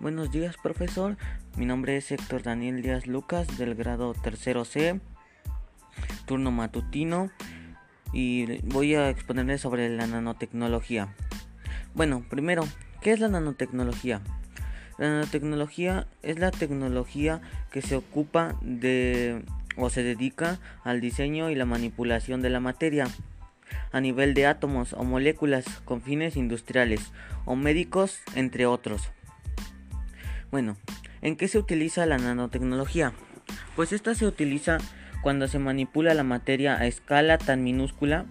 Buenos días, profesor. Mi nombre es Héctor Daniel Díaz Lucas del grado tercero C, turno matutino, y voy a exponerles sobre la nanotecnología. Bueno, primero, ¿qué es la nanotecnología? La nanotecnología es la tecnología que se ocupa de o se dedica al diseño y la manipulación de la materia a nivel de átomos o moléculas con fines industriales o médicos, entre otros. Bueno, ¿en qué se utiliza la nanotecnología? Pues esta se utiliza cuando se manipula la materia a escala tan minúscula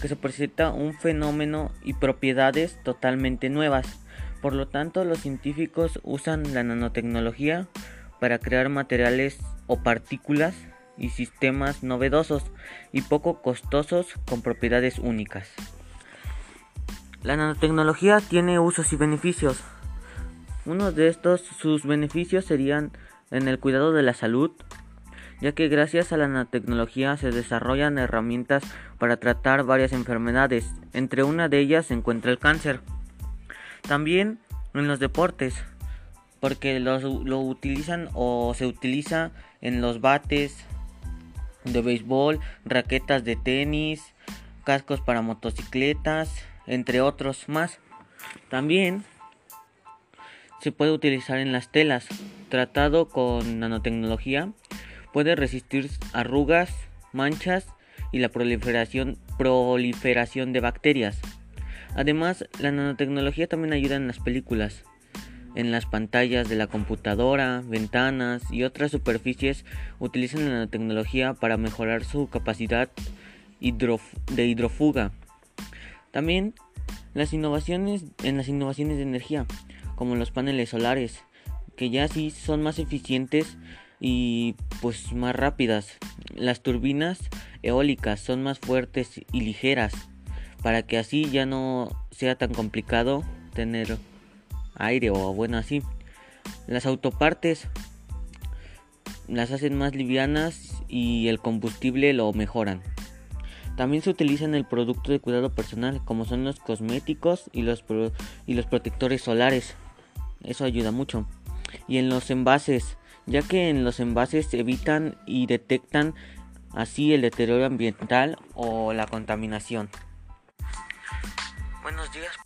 que se presenta un fenómeno y propiedades totalmente nuevas. Por lo tanto, los científicos usan la nanotecnología para crear materiales o partículas y sistemas novedosos y poco costosos con propiedades únicas. La nanotecnología tiene usos y beneficios. Uno de estos, sus beneficios serían en el cuidado de la salud, ya que gracias a la nanotecnología se desarrollan herramientas para tratar varias enfermedades, entre una de ellas se encuentra el cáncer. También en los deportes, porque lo utilizan o se utiliza en los bates de béisbol, raquetas de tenis, cascos para motocicletas, entre otros más. También se puede utilizar en las telas. Tratado con nanotecnología, puede resistir arrugas, manchas y la proliferación, proliferación de bacterias. Además, la nanotecnología también ayuda en las películas, en las pantallas de la computadora, ventanas y otras superficies utilizan la nanotecnología para mejorar su capacidad de hidrofuga. También las innovaciones en las innovaciones de energía como los paneles solares, que ya sí son más eficientes y pues más rápidas. Las turbinas eólicas son más fuertes y ligeras, para que así ya no sea tan complicado tener aire o bueno así. Las autopartes las hacen más livianas y el combustible lo mejoran. También se utiliza en el producto de cuidado personal como son los cosméticos y los, y los protectores solares. Eso ayuda mucho. Y en los envases, ya que en los envases evitan y detectan así el deterioro ambiental o la contaminación. Buenos días,